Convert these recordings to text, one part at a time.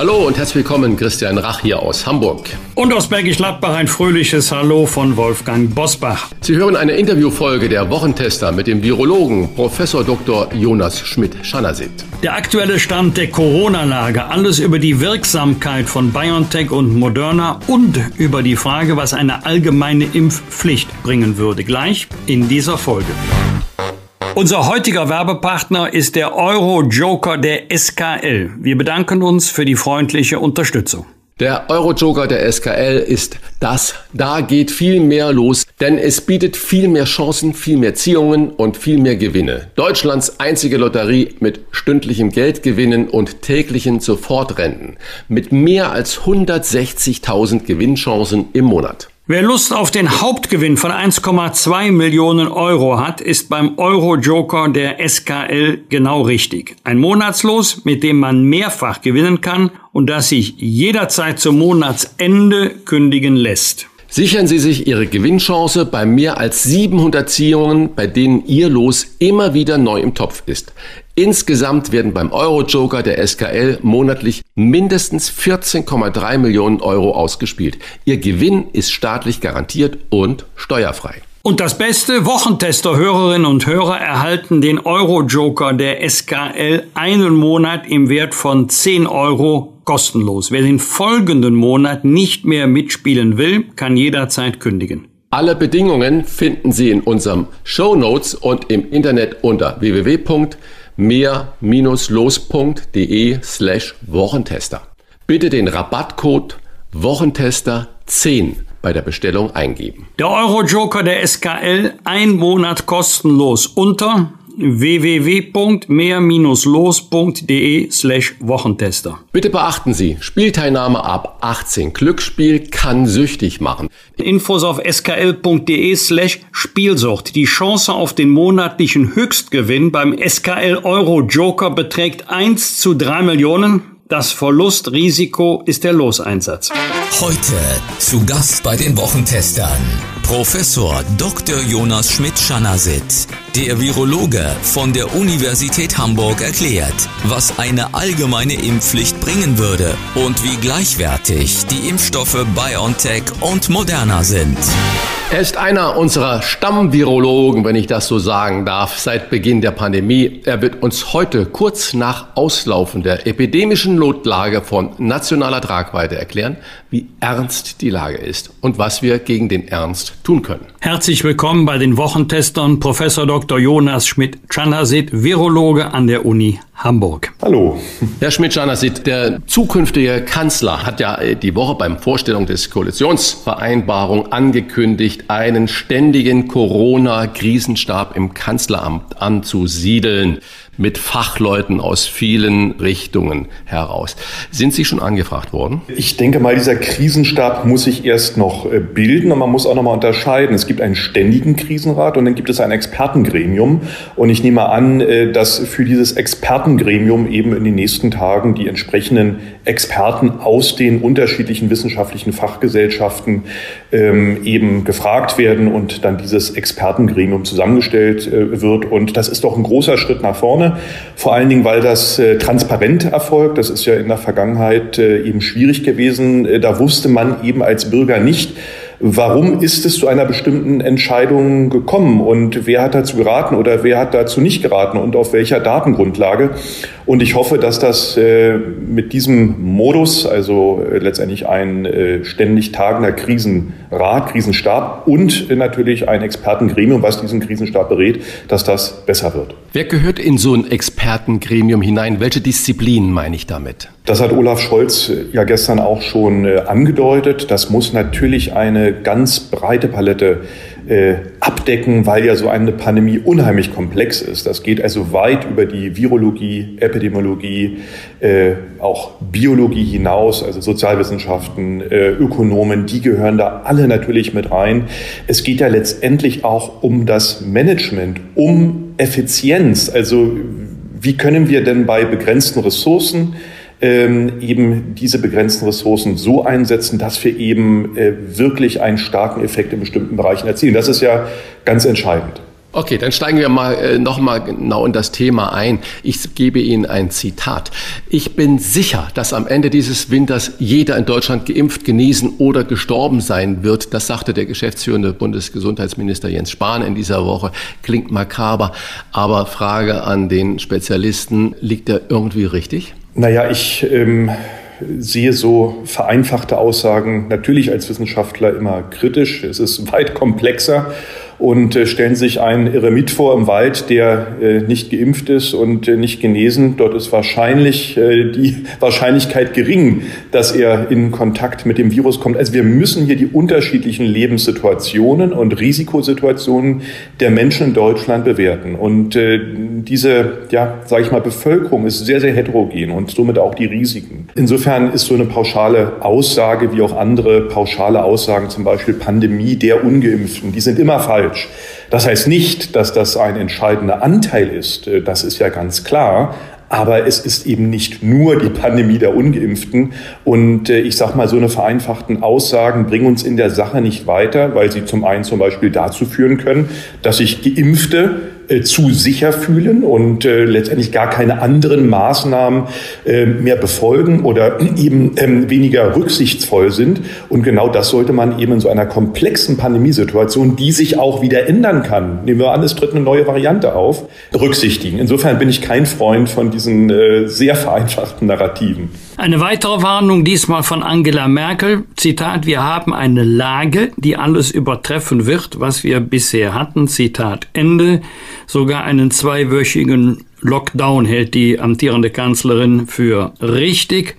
Hallo und herzlich willkommen, Christian Rach hier aus Hamburg. Und aus Bergisch Gladbach ein fröhliches Hallo von Wolfgang Bosbach. Sie hören eine Interviewfolge der Wochentester mit dem Virologen Professor Dr. Jonas Schmidt-Schanasit. Der aktuelle Stand der Corona-Lage, alles über die Wirksamkeit von BioNTech und Moderna und über die Frage, was eine allgemeine Impfpflicht bringen würde, gleich in dieser Folge. Unser heutiger Werbepartner ist der Euro-Joker der SKL. Wir bedanken uns für die freundliche Unterstützung. Der Euro-Joker der SKL ist das. Da geht viel mehr los, denn es bietet viel mehr Chancen, viel mehr Ziehungen und viel mehr Gewinne. Deutschlands einzige Lotterie mit stündlichem Geldgewinnen und täglichen Sofortrenten. Mit mehr als 160.000 Gewinnchancen im Monat. Wer Lust auf den Hauptgewinn von 1,2 Millionen Euro hat, ist beim Euro-Joker der SKL genau richtig. Ein Monatslos, mit dem man mehrfach gewinnen kann und das sich jederzeit zum Monatsende kündigen lässt. Sichern Sie sich Ihre Gewinnchance bei mehr als 700 Ziehungen, bei denen Ihr Los immer wieder neu im Topf ist. Insgesamt werden beim Euro-Joker der SKL monatlich mindestens 14,3 Millionen Euro ausgespielt. Ihr Gewinn ist staatlich garantiert und steuerfrei. Und das Beste, Wochentester-Hörerinnen und Hörer erhalten den Euro-Joker der SKL einen Monat im Wert von 10 Euro kostenlos. Wer den folgenden Monat nicht mehr mitspielen will, kann jederzeit kündigen. Alle Bedingungen finden Sie in unserem Show Notes und im Internet unter www.mehr-los.de slash Wochentester. Bitte den Rabattcode Wochentester 10 bei der Bestellung eingeben. Der Euro-Joker der SKL ein Monat kostenlos unter www.mehr-los.de slash Wochentester. Bitte beachten Sie, Spielteilnahme ab 18. Glücksspiel kann süchtig machen. Infos auf skl.de slash Spielsucht. Die Chance auf den monatlichen Höchstgewinn beim SKL Euro Joker beträgt 1 zu 3 Millionen. Das Verlustrisiko ist der Loseinsatz. Heute zu Gast bei den Wochentestern Professor Dr. Jonas Schmidt-Schanasit, der Virologe von der Universität Hamburg erklärt, was eine allgemeine Impfpflicht bringen würde und wie gleichwertig die Impfstoffe BioNTech und Moderna sind. Er ist einer unserer Stammvirologen, wenn ich das so sagen darf, seit Beginn der Pandemie. Er wird uns heute kurz nach Auslaufen der epidemischen Notlage von nationaler Tragweite erklären, wie ernst die Lage ist und was wir gegen den Ernst tun können. Herzlich willkommen bei den Wochentestern Professor Dr. Jonas Schmidt-Chanasit, Virologe an der Uni Hamburg. Hallo. Herr Schmidt-Chanasit, der zukünftige Kanzler hat ja die Woche beim Vorstellung des Koalitionsvereinbarung angekündigt, einen ständigen Corona-Krisenstab im Kanzleramt anzusiedeln mit Fachleuten aus vielen Richtungen heraus. Sind Sie schon angefragt worden? Ich denke mal, dieser Krisenstab muss sich erst noch äh, bilden und man muss auch noch mal unterscheiden. Es gibt einen ständigen Krisenrat und dann gibt es ein Expertengremium. Und ich nehme an, äh, dass für dieses Expertengremium eben in den nächsten Tagen die entsprechenden Experten aus den unterschiedlichen wissenschaftlichen Fachgesellschaften ähm, eben gefragt werden und dann dieses Expertengremium zusammengestellt äh, wird. Und das ist doch ein großer Schritt nach vorne. Vor allen Dingen, weil das äh, transparent erfolgt. Das ist ja in der Vergangenheit äh, eben schwierig gewesen. Äh, da wusste man eben als Bürger nicht, Warum ist es zu einer bestimmten Entscheidung gekommen und wer hat dazu geraten oder wer hat dazu nicht geraten und auf welcher Datengrundlage? Und ich hoffe, dass das äh, mit diesem Modus, also äh, letztendlich ein äh, ständig tagender Krisenrat, Krisenstab und natürlich ein Expertengremium, was diesen Krisenstab berät, dass das besser wird. Wer gehört in so ein Expertengremium hinein? Welche Disziplinen meine ich damit? Das hat Olaf Scholz ja gestern auch schon äh, angedeutet. Das muss natürlich eine ganz breite Palette äh, abdecken, weil ja so eine Pandemie unheimlich komplex ist. Das geht also weit über die Virologie, Epidemiologie, äh, auch Biologie hinaus, also Sozialwissenschaften, äh, Ökonomen, die gehören da alle natürlich mit rein. Es geht ja letztendlich auch um das Management, um Effizienz. Also wie können wir denn bei begrenzten Ressourcen ähm, eben diese begrenzten Ressourcen so einsetzen, dass wir eben äh, wirklich einen starken Effekt in bestimmten Bereichen erzielen. Das ist ja ganz entscheidend. Okay, dann steigen wir mal äh, noch mal genau in das Thema ein. Ich gebe Ihnen ein Zitat. Ich bin sicher, dass am Ende dieses Winters jeder in Deutschland geimpft, genesen oder gestorben sein wird. Das sagte der geschäftsführende Bundesgesundheitsminister Jens Spahn in dieser Woche. Klingt makaber, aber Frage an den Spezialisten, liegt er irgendwie richtig? Naja, ich ähm, sehe so vereinfachte Aussagen natürlich als Wissenschaftler immer kritisch. Es ist weit komplexer und äh, stellen sich einen Eremit vor im Wald, der äh, nicht geimpft ist und äh, nicht genesen. Dort ist wahrscheinlich die Wahrscheinlichkeit gering, dass er in Kontakt mit dem Virus kommt. Also wir müssen hier die unterschiedlichen Lebenssituationen und Risikosituationen der Menschen in Deutschland bewerten. Und diese, ja, sage ich mal, Bevölkerung ist sehr, sehr heterogen und somit auch die Risiken. Insofern ist so eine pauschale Aussage wie auch andere pauschale Aussagen, zum Beispiel Pandemie der Ungeimpften, die sind immer falsch falsch. Das heißt nicht, dass das ein entscheidender Anteil ist. Äh, das ist ja ganz klar. Aber es ist eben nicht nur die Pandemie der Ungeimpften. Und äh, ich sage mal, so eine vereinfachten Aussagen bringen uns in der Sache nicht weiter, weil sie zum einen zum Beispiel dazu führen können, dass sich Geimpfte äh, zu sicher fühlen und äh, letztendlich gar keine anderen Maßnahmen äh, mehr befolgen oder eben ähm, weniger rücksichtsvoll sind. Und genau das sollte man eben in so einer komplexen Pandemiesituation, die sich auch wieder ändern kann, nehmen wir an, es tritt eine neue Variante auf, berücksichtigen. Insofern bin ich kein Freund von diesen äh, sehr vereinfachten Narrativen. Eine weitere Warnung diesmal von Angela Merkel. Zitat, wir haben eine Lage, die alles übertreffen wird, was wir bisher hatten. Zitat Ende. Sogar einen zweiwöchigen Lockdown hält die amtierende Kanzlerin für richtig.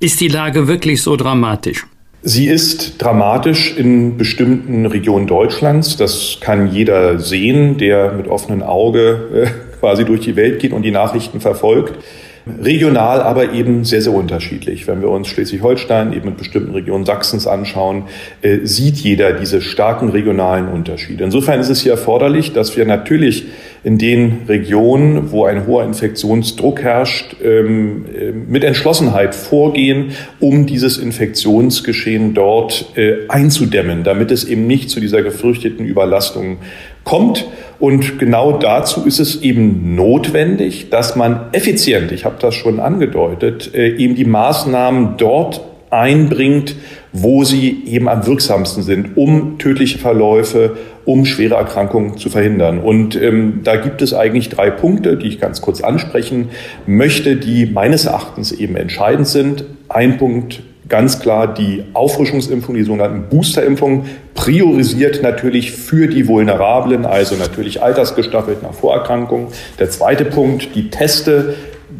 Ist die Lage wirklich so dramatisch? Sie ist dramatisch in bestimmten Regionen Deutschlands. Das kann jeder sehen, der mit offenem Auge äh, quasi durch die Welt geht und die Nachrichten verfolgt. Regional aber eben sehr, sehr unterschiedlich. Wenn wir uns Schleswig-Holstein eben mit bestimmten Regionen Sachsens anschauen, äh, sieht jeder diese starken regionalen Unterschiede. Insofern ist es hier erforderlich, dass wir natürlich in den Regionen, wo ein hoher Infektionsdruck herrscht, ähm, äh, mit Entschlossenheit vorgehen, um dieses Infektionsgeschehen dort äh, einzudämmen, damit es eben nicht zu dieser gefürchteten Überlastung kommt. Und genau dazu ist es eben notwendig, dass man effizient, ich habe das schon angedeutet, äh, eben die Maßnahmen dort einbringt, wo sie eben am wirksamsten sind, um tödliche Verläufe, um schwere Erkrankungen zu verhindern. Und ähm, da gibt es eigentlich drei Punkte, die ich ganz kurz ansprechen möchte, die meines Erachtens eben entscheidend sind. Ein Punkt ganz klar die Auffrischungsimpfung, die sogenannten Boosterimpfungen, priorisiert natürlich für die Vulnerablen, also natürlich altersgestaffelt nach Vorerkrankungen. Der zweite Punkt, die Teste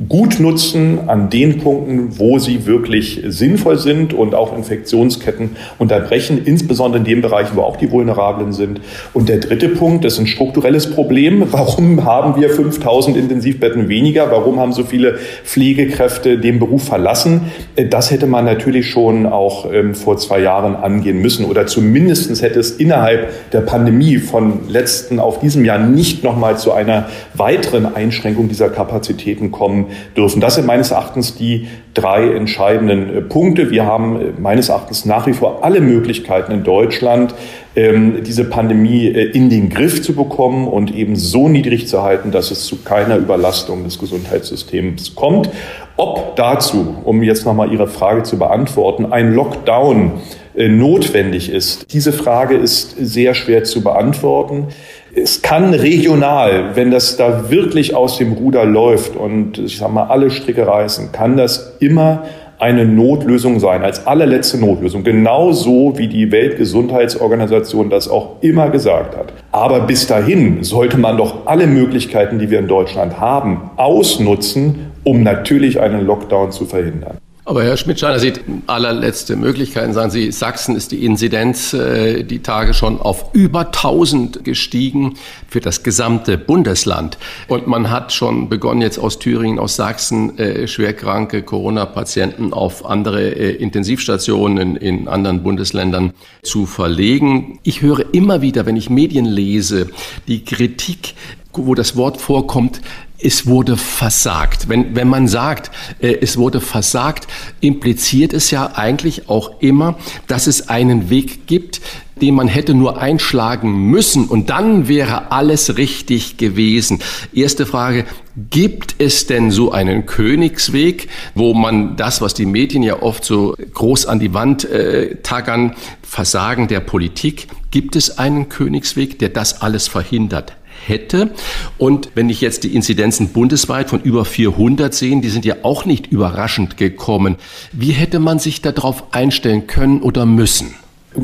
gut nutzen an den Punkten, wo sie wirklich sinnvoll sind und auch Infektionsketten unterbrechen, insbesondere in den Bereichen, wo auch die Vulnerablen sind. Und der dritte Punkt ist ein strukturelles Problem. Warum haben wir 5000 Intensivbetten weniger? Warum haben so viele Pflegekräfte den Beruf verlassen? Das hätte man natürlich schon auch ähm, vor zwei Jahren angehen müssen oder zumindest hätte es innerhalb der Pandemie von letzten auf diesem Jahr nicht nochmal zu einer weiteren Einschränkung dieser Kapazitäten kommen dürfen. Das sind meines Erachtens die drei entscheidenden äh, Punkte. Wir haben äh, meines Erachtens nach wie vor alle Möglichkeiten in Deutschland, ähm, diese Pandemie äh, in den Griff zu bekommen und eben so niedrig zu halten, dass es zu keiner Überlastung des Gesundheitssystems kommt. Ob dazu, um jetzt nochmal Ihre Frage zu beantworten, ein Lockdown notwendig ist, diese Frage ist sehr schwer zu beantworten es kann regional, wenn das da wirklich aus dem Ruder läuft und ich sag mal alle Stricke reißen, kann das immer eine Notlösung sein, als allerletzte Notlösung. Genauso wie die Weltgesundheitsorganisation das auch immer gesagt hat. Aber bis dahin sollte man doch alle Möglichkeiten, die wir in Deutschland haben, ausnutzen, um natürlich einen Lockdown zu verhindern. Aber Herr Schmidt-Scheiner sieht allerletzte Möglichkeiten. Sagen Sie, Sachsen ist die Inzidenz äh, die Tage schon auf über 1000 gestiegen für das gesamte Bundesland. Und man hat schon begonnen, jetzt aus Thüringen, aus Sachsen äh, schwerkranke Corona-Patienten auf andere äh, Intensivstationen in anderen Bundesländern zu verlegen. Ich höre immer wieder, wenn ich Medien lese, die Kritik, wo das Wort vorkommt, es wurde versagt. Wenn, wenn man sagt, äh, es wurde versagt, impliziert es ja eigentlich auch immer, dass es einen Weg gibt, den man hätte nur einschlagen müssen und dann wäre alles richtig gewesen. Erste Frage, gibt es denn so einen Königsweg, wo man das, was die Medien ja oft so groß an die Wand äh, taggern, Versagen der Politik, gibt es einen Königsweg, der das alles verhindert hätte. Und wenn ich jetzt die Inzidenzen bundesweit von über 400 sehen, die sind ja auch nicht überraschend gekommen. Wie hätte man sich darauf einstellen können oder müssen?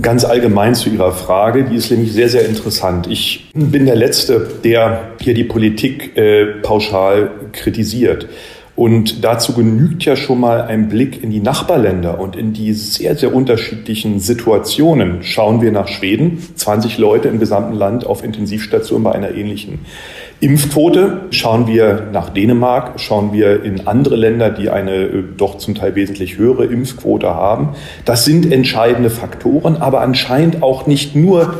Ganz allgemein zu Ihrer Frage, die ist nämlich sehr, sehr interessant. Ich bin der Letzte, der hier die Politik äh, pauschal kritisiert. Und dazu genügt ja schon mal ein Blick in die Nachbarländer und in die sehr, sehr unterschiedlichen Situationen. Schauen wir nach Schweden, 20 Leute im gesamten Land auf Intensivstation bei einer ähnlichen Impfquote. Schauen wir nach Dänemark, schauen wir in andere Länder, die eine äh, doch zum Teil wesentlich höhere Impfquote haben. Das sind entscheidende Faktoren, aber anscheinend auch nicht nur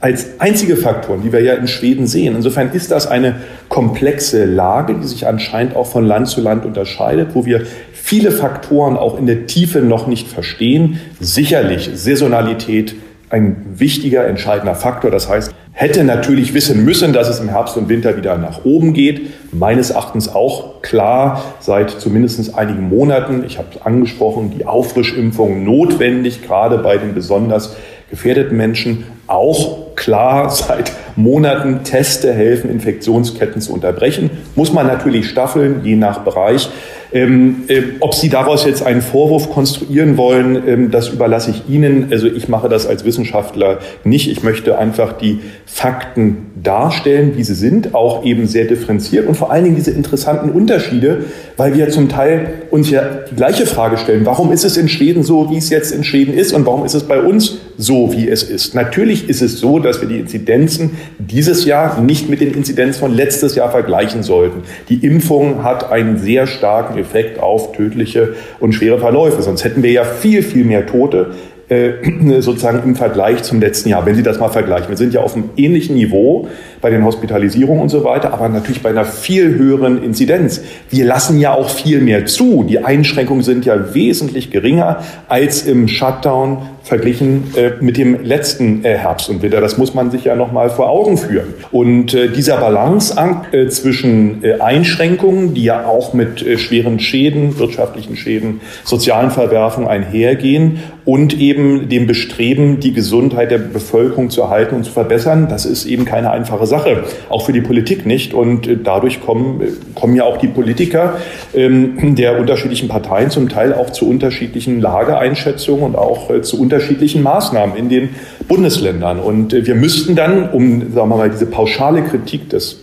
als einzige Faktoren, die wir ja in Schweden sehen. Insofern ist das eine komplexe Lage, die sich anscheinend auch von Land zu Land unterscheidet, wo wir viele Faktoren auch in der Tiefe noch nicht verstehen. Sicherlich Saisonalität ein wichtiger, entscheidender Faktor. Das heißt, hätte natürlich wissen müssen, dass es im Herbst und Winter wieder nach oben geht. Meines Erachtens auch klar seit zumindest einigen Monaten. Ich habe es angesprochen, die Auffrischimpfung notwendig, gerade bei den besonders gefährdeten Menschen auch klar seit Monaten Teste helfen, Infektionsketten zu unterbrechen. Muss man natürlich staffeln, je nach Bereich. Ähm, äh, ob Sie daraus jetzt einen Vorwurf konstruieren wollen, ähm, das überlasse ich Ihnen. Also ich mache das als Wissenschaftler nicht. Ich möchte einfach die Fakten darstellen, wie sie sind, auch eben sehr differenziert und vor allen Dingen diese interessanten Unterschiede, weil wir zum Teil uns ja die gleiche Frage stellen. Warum ist es in Schweden so, wie es jetzt in Schweden ist und warum ist es bei uns so, wie es ist? Natürlich ist es so, dass wir die Inzidenzen dieses Jahr nicht mit den Inzidenzen von letztes Jahr vergleichen sollten. Die Impfung hat einen sehr starken Effekt auf tödliche und schwere Verläufe. Sonst hätten wir ja viel, viel mehr Tote äh, sozusagen im Vergleich zum letzten Jahr, wenn Sie das mal vergleichen. Wir sind ja auf einem ähnlichen Niveau bei den Hospitalisierungen und so weiter, aber natürlich bei einer viel höheren Inzidenz. Wir lassen ja auch viel mehr zu. Die Einschränkungen sind ja wesentlich geringer als im Shutdown verglichen äh, mit dem letzten äh, Herbst und Winter. Das muss man sich ja noch mal vor Augen führen. Und äh, dieser Balanceakt äh, zwischen äh, Einschränkungen, die ja auch mit äh, schweren Schäden, wirtschaftlichen Schäden, sozialen Verwerfungen einhergehen und eben dem Bestreben, die Gesundheit der Bevölkerung zu erhalten und zu verbessern, das ist eben keine einfache Sache, auch für die Politik nicht. Und dadurch kommen, kommen ja auch die Politiker ähm, der unterschiedlichen Parteien zum Teil auch zu unterschiedlichen Lageeinschätzungen und auch zu unterschiedlichen Maßnahmen in den Bundesländern. Und wir müssten dann, um sagen wir mal, diese pauschale Kritik des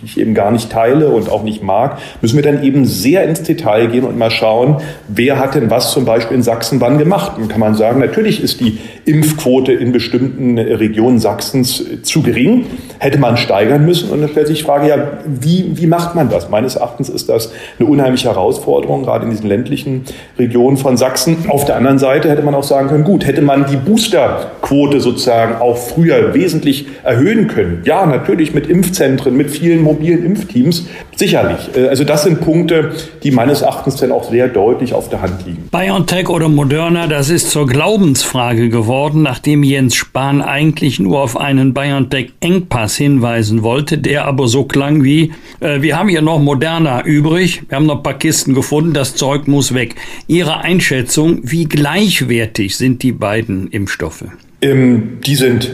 die ich eben gar nicht teile und auch nicht mag, müssen wir dann eben sehr ins Detail gehen und mal schauen, wer hat denn was zum Beispiel in Sachsen wann gemacht. Dann kann man sagen, natürlich ist die Impfquote in bestimmten Regionen Sachsens zu gering, hätte man steigern müssen. Und dann stellt sich die Frage, ja, wie, wie macht man das? Meines Erachtens ist das eine unheimliche Herausforderung, gerade in diesen ländlichen Regionen von Sachsen. Auf der anderen Seite hätte man auch sagen können, gut, hätte man die Boosterquote sozusagen auch früher wesentlich erhöhen können. Ja, natürlich mit Impfzentren, mit vielen mobilen Impfteams, sicherlich. Äh, also das sind Punkte, die meines Erachtens dann auch sehr deutlich auf der Hand liegen. BioNTech oder Moderna, das ist zur Glaubensfrage geworden, nachdem Jens Spahn eigentlich nur auf einen BioNTech-Engpass hinweisen wollte, der aber so klang wie, äh, wir haben hier noch Moderna übrig, wir haben noch ein paar Kisten gefunden, das Zeug muss weg. Ihre Einschätzung, wie gleichwertig sind die beiden Impfstoffe? Ähm, die sind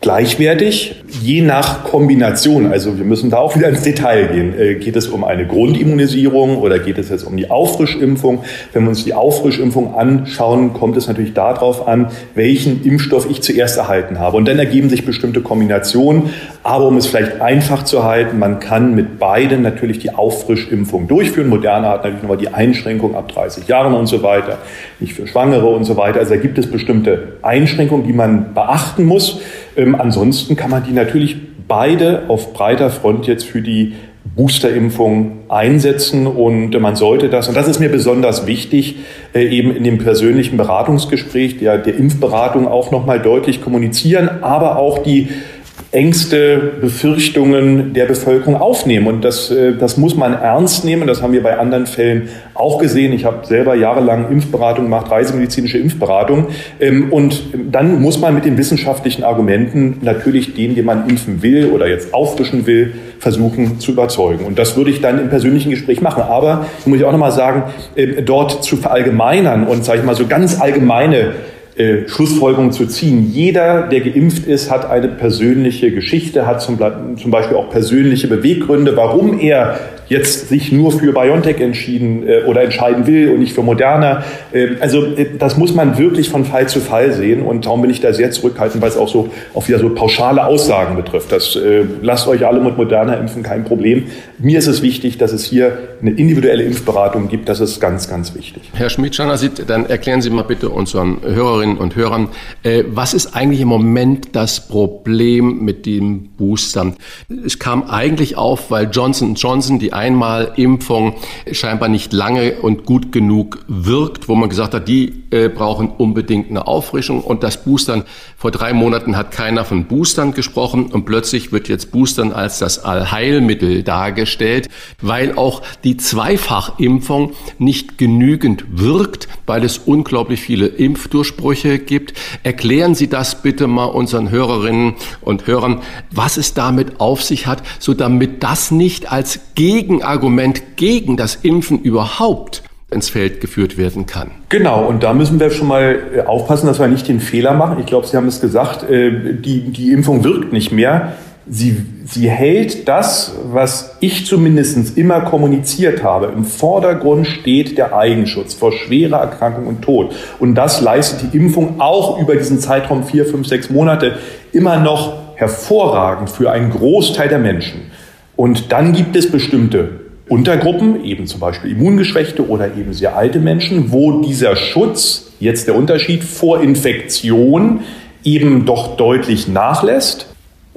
gleichwertig, je nach Kombination. Also wir müssen da auch wieder ins Detail gehen. Äh, geht es um eine Grundimmunisierung oder geht es jetzt um die Auffrischimpfung? Wenn wir uns die Auffrischimpfung anschauen, kommt es natürlich darauf an, welchen Impfstoff ich zuerst erhalten habe. Und dann ergeben sich bestimmte Kombinationen. Aber um es vielleicht einfach zu halten, man kann mit beiden natürlich die Auffrischimpfung durchführen. Moderna hat natürlich nochmal die Einschränkung ab 30 Jahren und so weiter, nicht für Schwangere und so weiter. Also da gibt es bestimmte Einschränkungen, die man beachten muss. Ähm, ansonsten kann man die natürlich beide auf breiter Front jetzt für die Boosterimpfung einsetzen und man sollte das, und das ist mir besonders wichtig, äh, eben in dem persönlichen Beratungsgespräch der, der Impfberatung auch nochmal deutlich kommunizieren, aber auch die Ängste, Befürchtungen der Bevölkerung aufnehmen. Und das, äh, das muss man ernst nehmen. Das haben wir bei anderen Fällen auch gesehen. Ich habe selber jahrelang Impfberatung gemacht, reisemedizinische Impfberatung. Ähm, und dann muss man mit den wissenschaftlichen Argumenten natürlich den, den man impfen will oder jetzt auffrischen will, versuchen zu überzeugen. Und das würde ich dann im persönlichen Gespräch machen. Aber, muss ich auch nochmal sagen, äh, dort zu verallgemeinern und, sage ich mal, so ganz allgemeine äh, Schlussfolgerungen zu ziehen. Jeder, der geimpft ist, hat eine persönliche Geschichte, hat zum, zum Beispiel auch persönliche Beweggründe, warum er jetzt sich nur für BioNTech entschieden äh, oder entscheiden will und nicht für Moderna. Äh, also äh, das muss man wirklich von Fall zu Fall sehen und darum bin ich da sehr zurückhaltend, weil es auch so auf wieder so pauschale Aussagen betrifft. Das äh, lasst euch alle mit Moderna impfen, kein Problem. Mir ist es wichtig, dass es hier eine individuelle Impfberatung gibt. Das ist ganz, ganz wichtig. Herr Schmidt-Schanasit, dann erklären Sie mal bitte unseren Hörerinnen und Hörern, was ist eigentlich im Moment das Problem mit dem Booster? Es kam eigentlich auf, weil Johnson Johnson die Einmalimpfung scheinbar nicht lange und gut genug wirkt, wo man gesagt hat, die äh, brauchen unbedingt eine Auffrischung. Und das Boostern, vor drei Monaten hat keiner von Boostern gesprochen und plötzlich wird jetzt Boostern als das Allheilmittel dargestellt, weil auch die Zweifachimpfung nicht genügend wirkt, weil es unglaublich viele Impfdurchbrüche gibt. Erklären Sie das bitte mal unseren Hörerinnen und Hörern, was es damit auf sich hat, so damit das nicht als Gegen Gegenargument gegen das Impfen überhaupt ins Feld geführt werden kann. Genau, und da müssen wir schon mal äh, aufpassen, dass wir nicht den Fehler machen. Ich glaube, Sie haben es gesagt, äh, die, die Impfung wirkt nicht mehr. Sie, sie hält das, was ich zumindest immer kommuniziert habe. Im Vordergrund steht der Eigenschutz vor schwerer Erkrankung und Tod. Und das leistet die Impfung auch über diesen Zeitraum vier, fünf, sechs Monate immer noch hervorragend für einen Großteil der Menschen. Und dann gibt es bestimmte Untergruppen, eben zum Beispiel Immungeschwächte oder eben sehr alte Menschen, wo dieser Schutz, jetzt der Unterschied vor Infektion, eben doch deutlich nachlässt.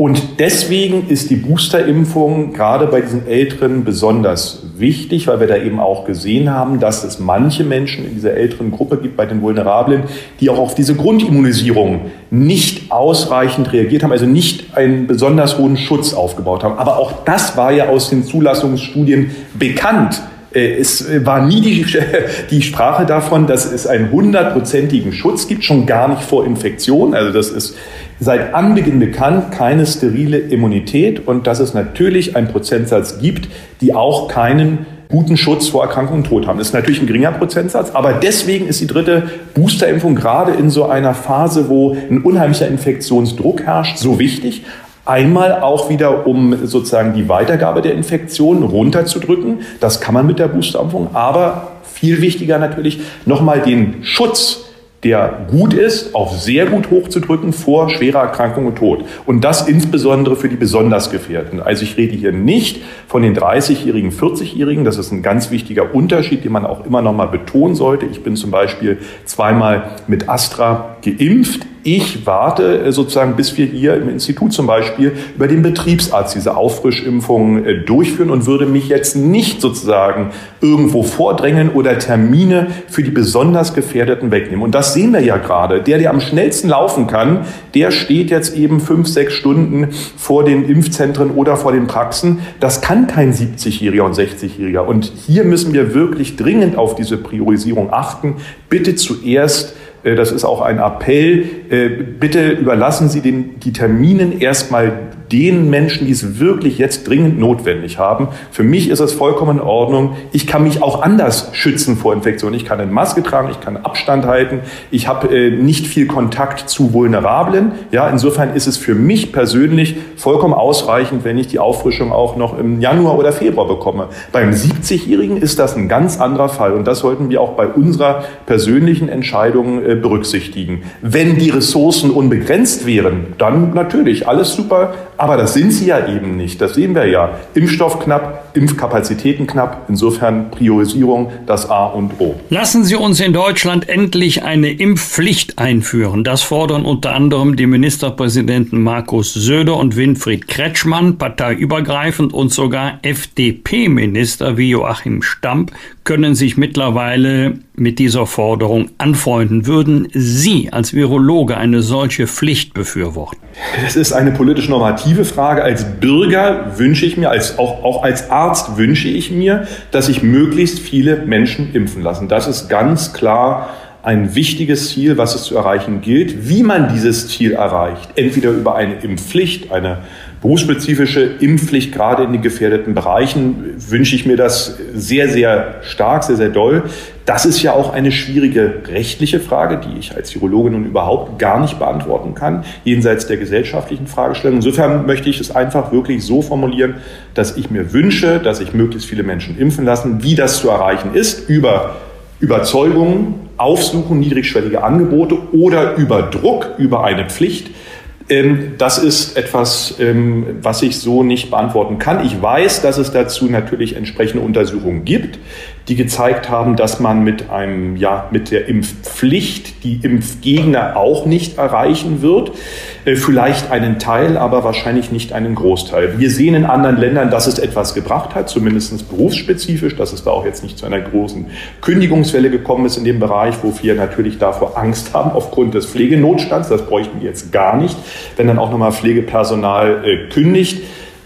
Und deswegen ist die Boosterimpfung gerade bei diesen Älteren besonders wichtig, weil wir da eben auch gesehen haben, dass es manche Menschen in dieser älteren Gruppe gibt, bei den Vulnerablen, die auch auf diese Grundimmunisierung nicht ausreichend reagiert haben, also nicht einen besonders hohen Schutz aufgebaut haben. Aber auch das war ja aus den Zulassungsstudien bekannt. Äh, es war nie die, die Sprache davon, dass es einen hundertprozentigen Schutz gibt, schon gar nicht vor Infektion. Also das ist seit Anbeginn bekannt, keine sterile Immunität und dass es natürlich einen Prozentsatz gibt, die auch keinen guten Schutz vor Erkrankung und Tod haben. Das ist natürlich ein geringer Prozentsatz, aber deswegen ist die dritte Boosterimpfung gerade in so einer Phase, wo ein unheimlicher Infektionsdruck herrscht, so wichtig. Einmal auch wieder, um sozusagen die Weitergabe der Infektion runterzudrücken. Das kann man mit der Boosterimpfung, aber viel wichtiger natürlich, nochmal den Schutz der gut ist, auf sehr gut hochzudrücken vor schwerer Erkrankung und Tod. Und das insbesondere für die besonders Gefährdeten. Also ich rede hier nicht von den 30-Jährigen, 40-Jährigen. Das ist ein ganz wichtiger Unterschied, den man auch immer noch mal betonen sollte. Ich bin zum Beispiel zweimal mit Astra geimpft. Ich warte äh, sozusagen, bis wir hier im Institut zum Beispiel über den Betriebsarzt diese Auffrischimpfung äh, durchführen und würde mich jetzt nicht sozusagen irgendwo vordrängen oder Termine für die besonders Gefährdeten wegnehmen. Und das sehen wir ja gerade. Der, der am schnellsten laufen kann, der steht jetzt eben fünf, sechs Stunden vor den Impfzentren oder vor den Praxen. Das kann kein 70-Jähriger und 60-Jähriger. Und hier müssen wir wirklich dringend auf diese Priorisierung achten. Bitte zuerst das ist auch ein Appell. Äh, bitte überlassen Sie den, die Terminen erstmal den Menschen, die es wirklich jetzt dringend notwendig haben. Für mich ist es vollkommen in Ordnung. Ich kann mich auch anders schützen vor Infektionen. Ich kann eine Maske tragen, ich kann Abstand halten, ich habe äh, nicht viel Kontakt zu Vulnerablen. Ja, insofern ist es für mich persönlich vollkommen ausreichend, wenn ich die Auffrischung auch noch im Januar oder Februar bekomme. Beim 70-Jährigen ist das ein ganz anderer Fall und das sollten wir auch bei unserer persönlichen Entscheidung äh, berücksichtigen. Wenn die Ressourcen unbegrenzt wären, dann natürlich alles super, aber das sind sie ja eben nicht. Das sehen wir ja. Impfstoff knapp, Impfkapazitäten knapp. Insofern Priorisierung das A und O. Lassen Sie uns in Deutschland endlich eine Impfpflicht einführen. Das fordern unter anderem die Ministerpräsidenten Markus Söder und Winfried Kretschmann, parteiübergreifend und sogar FDP-Minister wie Joachim Stamp können sich mittlerweile mit dieser Forderung anfreunden. Würden Sie als Virologe eine solche Pflicht befürworten? Das ist eine politisch normative Frage. Als Bürger wünsche ich mir, als, auch, auch als Arzt wünsche ich mir, dass sich möglichst viele Menschen impfen lassen. Das ist ganz klar ein wichtiges Ziel, was es zu erreichen gilt. Wie man dieses Ziel erreicht, entweder über eine Impfpflicht, eine berufsspezifische Impfpflicht, gerade in den gefährdeten Bereichen, wünsche ich mir das sehr, sehr stark, sehr, sehr doll. Das ist ja auch eine schwierige rechtliche Frage, die ich als Virologe nun überhaupt gar nicht beantworten kann, jenseits der gesellschaftlichen Fragestellung. Insofern möchte ich es einfach wirklich so formulieren, dass ich mir wünsche, dass sich möglichst viele Menschen impfen lassen. Wie das zu erreichen ist, über Überzeugungen, Aufsuchen niedrigschwellige Angebote oder über Druck, über eine Pflicht, das ist etwas, ähm, was ich so nicht beantworten kann. Ich weiß, dass es dazu natürlich entsprechende Untersuchungen gibt die gezeigt haben, dass man mit einem, ja, mit der Impfpflicht die Impfgegner auch nicht erreichen wird. Äh, vielleicht einen Teil, aber wahrscheinlich nicht einen Großteil. Wir sehen in anderen Ländern, dass es etwas gebracht hat, zumindest berufsspezifisch, dass es da auch jetzt nicht zu einer großen Kündigungswelle gekommen ist in dem Bereich, wo wir natürlich davor Angst haben aufgrund des Pflegenotstands. Das bräuchten wir jetzt gar nicht, wenn dann auch nochmal Pflegepersonal äh, kündigt.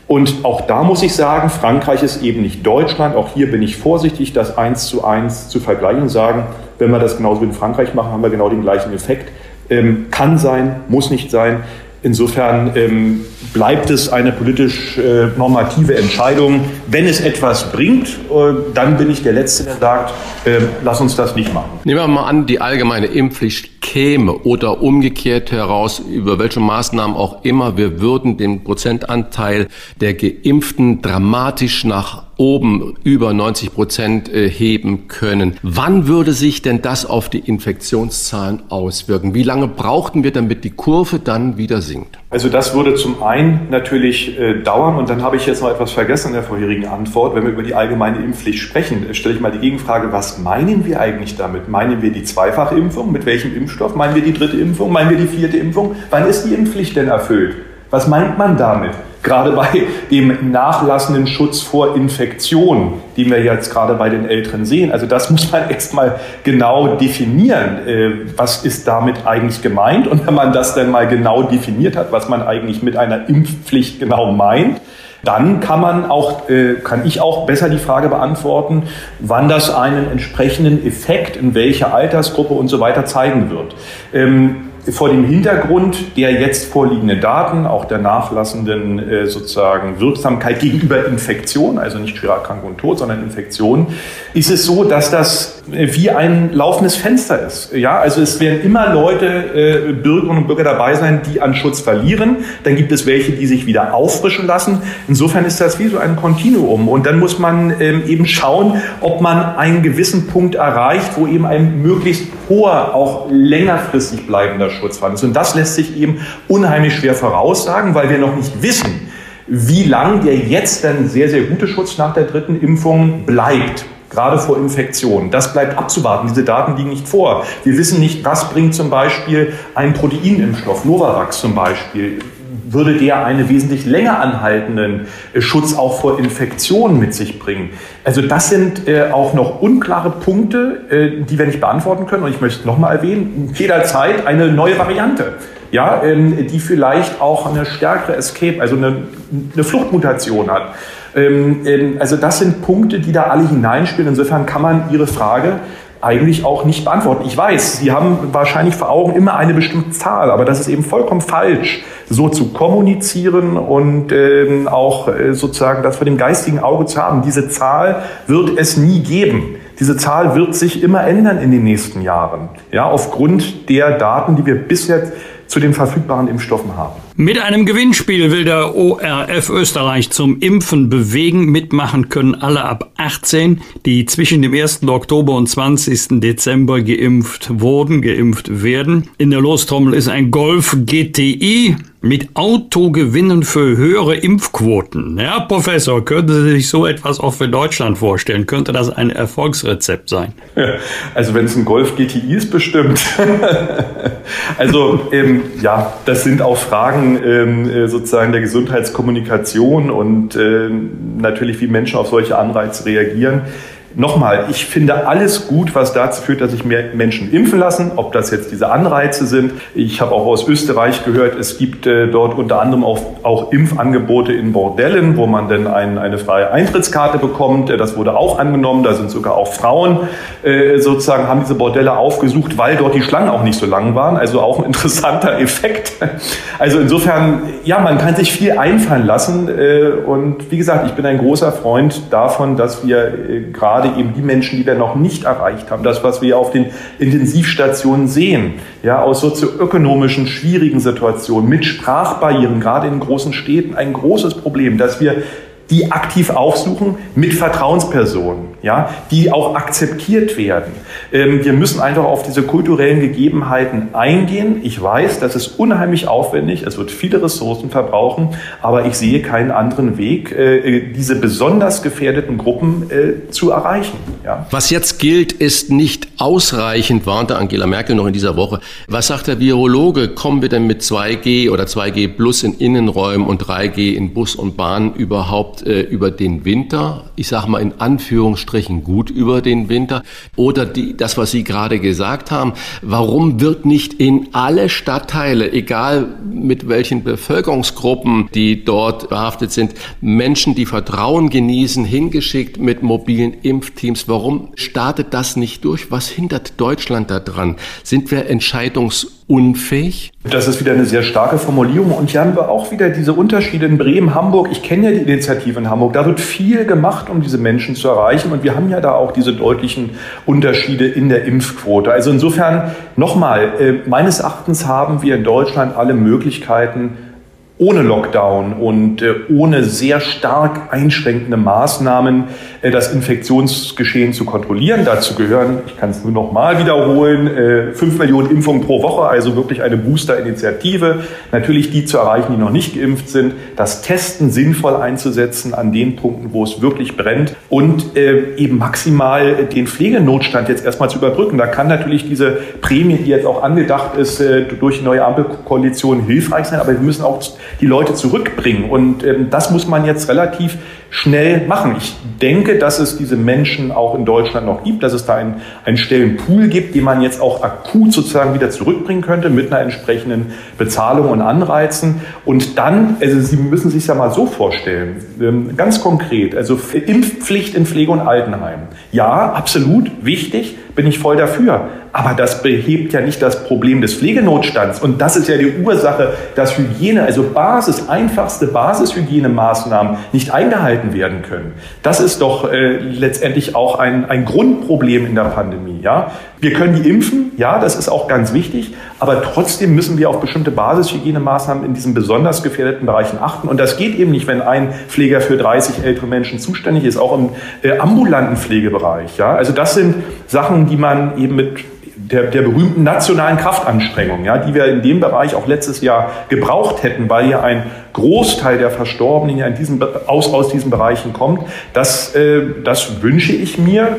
Und auch da muss ich sagen, Frankreich ist eben nicht Deutschland. Auch hier bin ich vorsichtig, das eins zu eins zu vergleichen und sagen, wenn wir das genauso wie in Frankreich machen, haben wir genau den gleichen Effekt. Ähm, kann sein, muss nicht sein. Insofern ähm, bleibt es eine politisch äh, normative Entscheidung. Wenn es etwas bringt, äh, dann bin ich der Letzte, der sagt, äh, lass uns das nicht machen. Nehmen wir mal an, die allgemeine Impfpflicht käme oder umgekehrt heraus, über welche Maßnahmen auch immer, wir würden den Prozentanteil der Geimpften dramatisch nach oben über 90 Prozent äh, heben können. Wann würde sich denn das auf die Infektionszahlen auswirken? Wie lange brauchten wir, damit die Kurve dann wieder sinkt? Also das würde zum einen natürlich äh, dauern und dann habe ich jetzt noch etwas vergessen in der vorherigen Antwort. Wenn wir über die allgemeine Impfpflicht sprechen, äh, stelle ich mal die Gegenfrage, was meinen wir eigentlich damit? Meinen wir die Zweifachimpfung? Mit welchem Impfstoff? Meinen wir die dritte Impfung? Meinen wir die vierte Impfung? Wann ist die Impfpflicht denn erfüllt? Was meint man damit? Gerade bei dem nachlassenden Schutz vor Infektion, den wir jetzt gerade bei den Älteren sehen. Also das muss man erstmal genau definieren. Äh, was ist damit eigentlich gemeint? Und wenn man das dann mal genau definiert hat, was man eigentlich mit einer Impfpflicht genau meint, dann kann man auch, äh, kann ich auch besser die Frage beantworten, wann das einen entsprechenden Effekt in welcher Altersgruppe und so weiter zeigen wird. Ähm, vor dem Hintergrund der jetzt vorliegenden Daten, auch der nachlassenden äh, sozusagen Wirksamkeit gegenüber Infektion, also nicht schwerer Erkrankung und Tod, sondern Infektion, ist es so, dass das wie ein laufendes Fenster ist. Ja, also es werden immer Leute, äh, Bürgerinnen und Bürger dabei sein, die an Schutz verlieren. Dann gibt es welche, die sich wieder auffrischen lassen. Insofern ist das wie so ein Kontinuum. Und dann muss man ähm, eben schauen, ob man einen gewissen Punkt erreicht, wo eben ein möglichst hoher, auch längerfristig bleibender Schutzfall ist. Und das lässt sich eben unheimlich schwer voraussagen, weil wir noch nicht wissen, wie lang der jetzt dann sehr, sehr gute Schutz nach der dritten Impfung bleibt gerade vor Infektionen. Das bleibt abzuwarten. Diese Daten liegen nicht vor. Wir wissen nicht, was bringt zum Beispiel ein Proteinimpfstoff, Novavax zum Beispiel. Würde der einen wesentlich länger anhaltenden äh, Schutz auch vor Infektionen mit sich bringen? Also das sind äh, auch noch unklare Punkte, äh, die wir nicht beantworten können. Und ich möchte nochmal erwähnen, jederzeit eine neue Variante ja, ähm, die vielleicht auch eine stärkere Escape, also eine, eine Fluchtmutation hat. Ähm, ähm, also das sind Punkte, die da alle hineinspielen. Insofern kann man Ihre Frage eigentlich auch nicht beantworten. Ich weiß, Sie haben wahrscheinlich vor Augen immer eine bestimmte Zahl, aber das ist eben vollkommen falsch, so zu kommunizieren und äh, auch äh, sozusagen das vor dem geistigen Auge zu haben. Diese Zahl wird es nie geben. Diese Zahl wird sich immer ändern in den nächsten Jahren, ja, aufgrund der Daten, die wir bisher zu den verfügbaren Impfstoffen haben. Mit einem Gewinnspiel will der ORF Österreich zum Impfen bewegen. Mitmachen können alle ab 18, die zwischen dem 1. Oktober und 20. Dezember geimpft wurden, geimpft werden. In der Lostrommel ist ein Golf GTI mit Autogewinnen für höhere Impfquoten. Herr Professor, könnte Sie sich so etwas auch für Deutschland vorstellen? Könnte das ein Erfolgsrezept sein? Also wenn es ein Golf GTI ist, bestimmt. also ähm, ja, das sind auch Fragen ähm, äh, sozusagen der Gesundheitskommunikation und äh, natürlich, wie Menschen auf solche Anreize reagieren. Nochmal, ich finde alles gut, was dazu führt, dass sich mehr Menschen impfen lassen, ob das jetzt diese Anreize sind. Ich habe auch aus Österreich gehört, es gibt äh, dort unter anderem auch, auch, Impfangebote in Bordellen, wo man dann ein, eine freie Eintrittskarte bekommt. Äh, das wurde auch angenommen. Da sind sogar auch Frauen äh, sozusagen, haben diese Bordelle aufgesucht, weil dort die Schlangen auch nicht so lang waren. Also auch ein interessanter Effekt. Also insofern, ja, man kann sich viel einfallen lassen. Äh, und wie gesagt, ich bin ein großer Freund davon, dass wir äh, gerade gerade eben die Menschen, die wir noch nicht erreicht haben, das, was wir auf den Intensivstationen sehen, ja, aus sozioökonomischen schwierigen Situationen, mit Sprachbarrieren, gerade in großen Städten, ein großes Problem, dass wir die aktiv aufsuchen mit Vertrauenspersonen, ja, die auch akzeptiert werden. Ähm, wir müssen einfach auf diese kulturellen Gegebenheiten eingehen. Ich weiß, das ist unheimlich aufwendig, es wird viele Ressourcen verbrauchen, aber ich sehe keinen anderen Weg, äh, diese besonders gefährdeten Gruppen äh, zu erreichen. Ja. Was jetzt gilt, ist nicht ausreichend, warnte Angela Merkel noch in dieser Woche. Was sagt der Virologe? Kommen wir denn mit 2G oder 2G plus in Innenräumen und 3G in Bus und Bahn überhaupt überhaupt äh, über den Winter, ich sage mal in Anführungsstrichen gut über den Winter, oder die, das, was Sie gerade gesagt haben, warum wird nicht in alle Stadtteile, egal mit welchen Bevölkerungsgruppen, die dort behaftet sind, Menschen, die Vertrauen genießen, hingeschickt mit mobilen Impfteams? Warum startet das nicht durch? Was hindert Deutschland daran? Sind wir entscheidungs unfähig? Das ist wieder eine sehr starke Formulierung. Und hier haben wir auch wieder diese Unterschiede in Bremen, Hamburg. Ich kenne ja die Initiative in Hamburg. Da wird viel gemacht, um diese Menschen zu erreichen. Und wir haben ja da auch diese deutlichen Unterschiede in der Impfquote. Also insofern nochmal, äh, meines Erachtens haben wir in Deutschland alle Möglichkeiten, ohne Lockdown und äh, ohne sehr stark einschränkende Maßnahmen äh, das Infektionsgeschehen zu kontrollieren. Dazu gehören, ich kann es nur noch mal wiederholen, äh, fünf Millionen Impfungen pro Woche, also wirklich eine Booster-Initiative. Natürlich die zu erreichen, die noch nicht geimpft sind. Das Testen sinnvoll einzusetzen an den Punkten, wo es wirklich brennt und eben maximal den Pflegenotstand jetzt erstmal zu überbrücken. Da kann natürlich diese Prämie, die jetzt auch angedacht ist, durch die neue Ampelkoalition hilfreich sein, aber wir müssen auch die Leute zurückbringen. Und ähm, das muss man jetzt relativ schnell machen. Ich denke, dass es diese Menschen auch in Deutschland noch gibt, dass es da einen, einen Stellenpool gibt, den man jetzt auch akut sozusagen wieder zurückbringen könnte mit einer entsprechenden Bezahlung und Anreizen. Und dann, also Sie müssen sich ja mal so vorstellen, ähm, ganz konkret, also Impfpflicht in Pflege- und Altenheim. Ja, absolut wichtig, bin ich voll dafür. Aber das behebt ja nicht das Problem des Pflegenotstands. Und das ist ja die Ursache, dass Hygiene, also Basis, einfachste Basishygienemaßnahmen nicht eingehalten werden können. Das ist doch äh, letztendlich auch ein, ein Grundproblem in der Pandemie. Ja? Wir können die impfen, ja, das ist auch ganz wichtig, aber trotzdem müssen wir auf bestimmte Basishygienemaßnahmen in diesen besonders gefährdeten Bereichen achten. Und das geht eben nicht, wenn ein Pfleger für 30 ältere Menschen zuständig ist, auch im äh, ambulanten Pflegebereich. Ja? Also das sind Sachen, die man eben mit der, der berühmten nationalen Kraftanstrengung, ja, die wir in dem Bereich auch letztes Jahr gebraucht hätten, weil ja ein Großteil der Verstorbenen ja in diesem, aus, aus diesen Bereichen kommt. Das, äh, das wünsche ich mir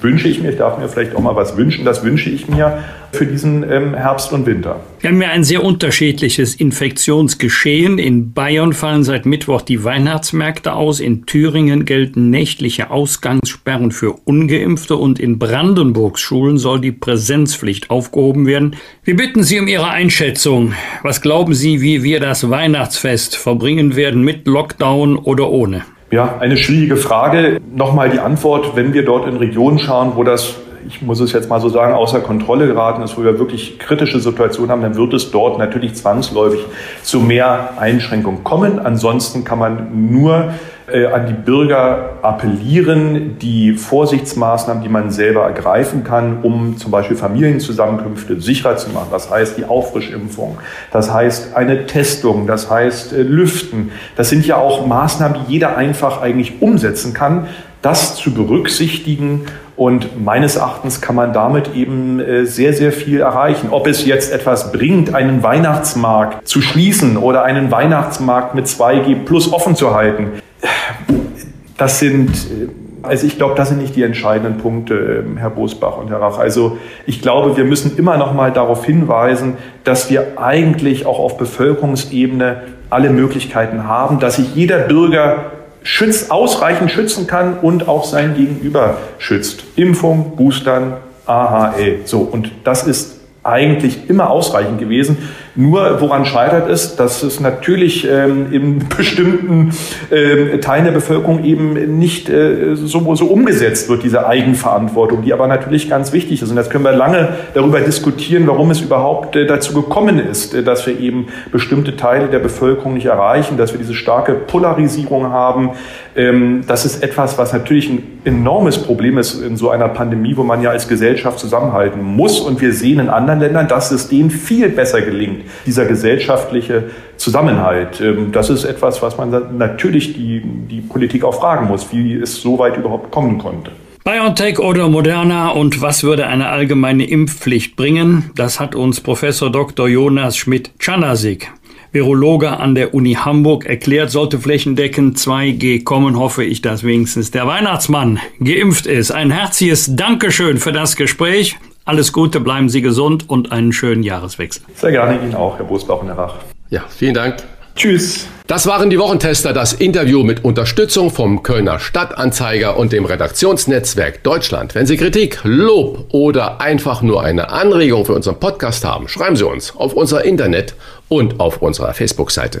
wünsche ich mir, ich darf mir vielleicht auch mal was wünschen, das wünsche ich mir für diesen ähm, Herbst und Winter. Wir haben ja ein sehr unterschiedliches Infektionsgeschehen. In Bayern fallen seit Mittwoch die Weihnachtsmärkte aus, in Thüringen gelten nächtliche Ausgangssperren für ungeimpfte und in Brandenburgs Schulen soll die Präsenzpflicht aufgehoben werden. Wir bitten Sie um Ihre Einschätzung. Was glauben Sie, wie wir das Weihnachtsfest verbringen werden, mit Lockdown oder ohne? Ja, eine schwierige Frage. Nochmal die Antwort, wenn wir dort in Regionen schauen, wo das ich muss es jetzt mal so sagen, außer Kontrolle geraten ist, wo wir wirklich kritische Situationen haben, dann wird es dort natürlich zwangsläufig zu mehr Einschränkungen kommen. Ansonsten kann man nur äh, an die Bürger appellieren, die Vorsichtsmaßnahmen, die man selber ergreifen kann, um zum Beispiel Familienzusammenkünfte sicherer zu machen. Das heißt die Auffrischimpfung, das heißt eine Testung, das heißt äh, Lüften. Das sind ja auch Maßnahmen, die jeder einfach eigentlich umsetzen kann. Das zu berücksichtigen und meines Erachtens kann man damit eben äh, sehr, sehr viel erreichen. Ob es jetzt etwas bringt, einen Weihnachtsmarkt zu schließen oder einen Weihnachtsmarkt mit 2G plus offen zu halten, das sind, also ich glaube, das sind nicht die entscheidenden Punkte, ähm, Herr Bosbach und Herr Rach. Also ich glaube, wir müssen immer noch mal darauf hinweisen, dass wir eigentlich auch auf Bevölkerungsebene alle Möglichkeiten haben, dass sich jeder Bürger schützt, ausreichend schützen kann und auch sein Gegenüber schützt. Impfung, Boostern, AHL. So, und das ist eigentlich immer ausreichend gewesen. Nur woran scheitert es, dass es natürlich ähm, in bestimmten äh, Teilen der Bevölkerung eben nicht äh, so, so umgesetzt wird, diese Eigenverantwortung, die aber natürlich ganz wichtig ist. Und jetzt können wir lange darüber diskutieren, warum es überhaupt äh, dazu gekommen ist, äh, dass wir eben bestimmte Teile der Bevölkerung nicht erreichen, dass wir diese starke Polarisierung haben. Ähm, das ist etwas, was natürlich ein enormes Problem ist in so einer Pandemie, wo man ja als Gesellschaft zusammenhalten muss. Und wir sehen in anderen Ländern, dass es denen viel besser gelingt dieser gesellschaftliche Zusammenhalt. Ähm, das ist etwas, was man natürlich die, die Politik auch fragen muss, wie es so weit überhaupt kommen konnte. BioNTech oder Moderna und was würde eine allgemeine Impfpflicht bringen? Das hat uns Professor Dr. Jonas Schmidt-Czanasik, Virologe an der Uni Hamburg, erklärt. Sollte flächendeckend 2G kommen, hoffe ich, dass wenigstens der Weihnachtsmann geimpft ist. Ein herzliches Dankeschön für das Gespräch. Alles Gute, bleiben Sie gesund und einen schönen Jahreswechsel. Sehr gerne Ihnen auch, Herr Bosbach und Herr Rach. Ja, vielen Dank. Tschüss. Das waren die Wochentester, das Interview mit Unterstützung vom Kölner Stadtanzeiger und dem Redaktionsnetzwerk Deutschland. Wenn Sie Kritik, Lob oder einfach nur eine Anregung für unseren Podcast haben, schreiben Sie uns auf unser Internet und auf unserer Facebook-Seite.